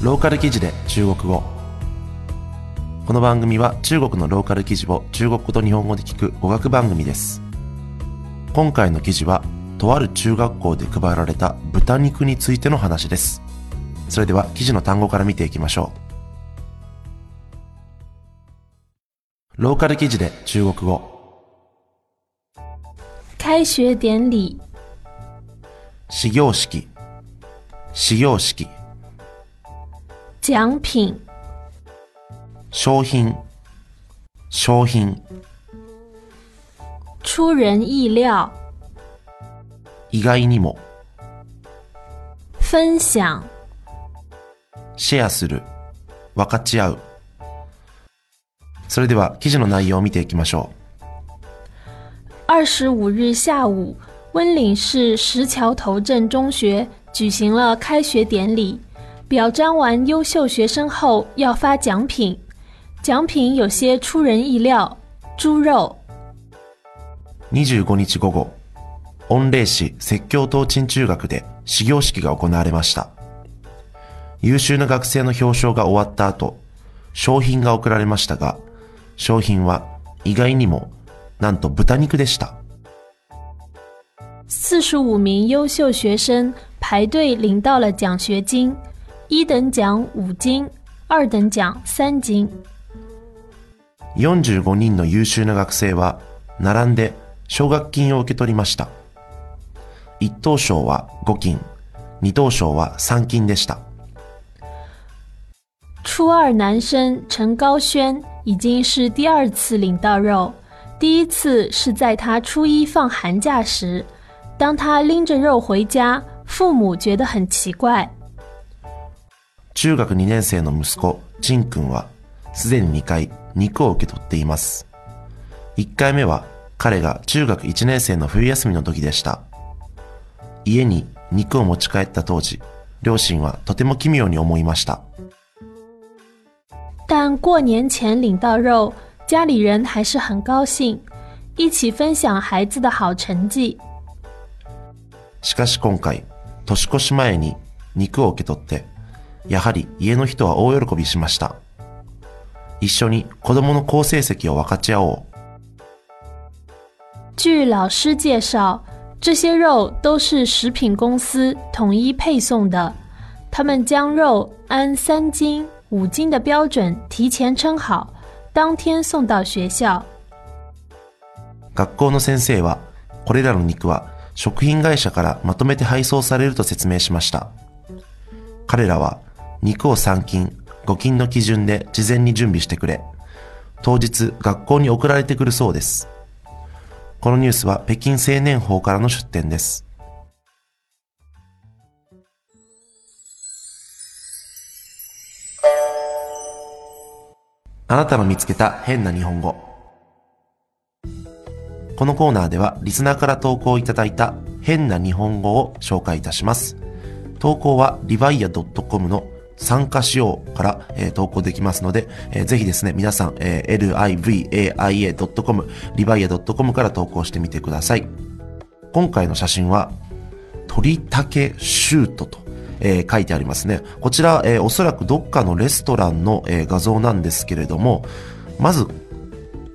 ローカル記事で中国語。この番組は中国のローカル記事を中国語と日本語で聞く語学番組です。今回の記事はとある中学校で配られた豚肉についての話です。それでは記事の単語から見ていきましょう。ローカル記事で中国語。开学典礼、始業式。始業式奖品、商品商品出人意料、意外にも分享、シェアする分かち合うそれでは記事の内容を見ていきましょ二十五日下午，温岭市石桥头镇中学举行了开学典礼。 表彰完优秀学生后，要发奖品。奖品有些出人意料：猪肉、う25日午後御礼市説教東鎮中学で始業式が行われました優秀な学生の表彰が終わった後商品が贈られましたが商品は意外にもなんと豚肉でした四十五名优秀学生排队领到了奖学金， 一等奖五金，二等奖三金。 45人の優秀な学生は並んで奨学金を受け取りました一等賞は5金二等賞は3金でした初二男生陈高轩已经是第二次领到肉，第一次是在他初一放寒假时，当他拎着肉回家，父母觉得很奇怪。 中学2年生の息子、ジン君は、すでに2回肉を受け取っています。1回目は、彼が中学1年生の冬休みの時でした。家に肉を持ち帰った当時、両親はとても奇妙に思いました。但过年前领到肉，家里人还是很高兴，一起分享孩子的好成绩。しかし今回、年越し前に肉を受け取って、やはり家の人は大喜びしました。一緒に子供の好成績を分かち合おう。据老师介绍，这些肉都是食品公司统一配送的，他们将肉按三斤、五斤的标准提前称好，当天送到学校。学校の先生は、これらの肉は食品会社からまとめて配送されると説明しました。彼らは肉を3斤、5斤の基準で事前に準備してくれ、当日学校に送られてくるそうです。このニュースは北京青年法からの出展です。あなたの見つけた変な日本語。このコーナーではリスナーから投稿いただいた変な日本語を紹介いたします。投稿はリヴァイア .com の参加しようから、えー投稿できますので、えーぜひですね、皆さん、えー livaia.com、リバイア .com から投稿してみてください。今回の写真は、鳥竹シュートと、えー書いてありますね。こちら、えーおそらくどっかのレストランの、えー画像なんですけれども、まず、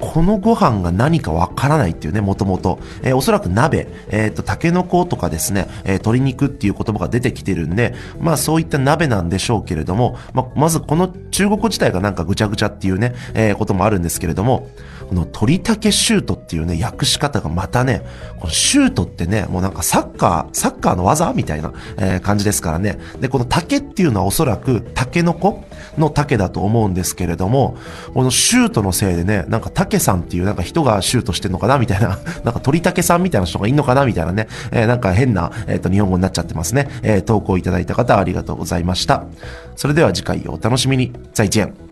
このご飯が何かわからないっていうね、もともと。えーおそらく鍋、えっ、と、タケノコとかですね、えー鶏肉っていう言葉が出てきてるんで、まあそういった鍋なんでしょうけれども、ままずこの中国自体がなんかぐちゃぐちゃっていうね、えこともあるんですけれども、この鳥竹シュートっていうね、訳し方がまたね、このシュートってね、もうなんかサッカー、サッカーの技みたいな、え感じですからね。で、この竹っていうのはおそらくタケノコの竹だと思うんですけれども、このシュートのせいでね、なんか竹さんっていうなんか人がシュートしてんのかなみたいな、なんか鳥竹さんみたいな人がいんのかなみたいなね、えーなんか変な、えっ、と、日本語になっちゃってますね。えー投稿いただいた方ありがとうございました。それでは次回をお楽しみに。再见。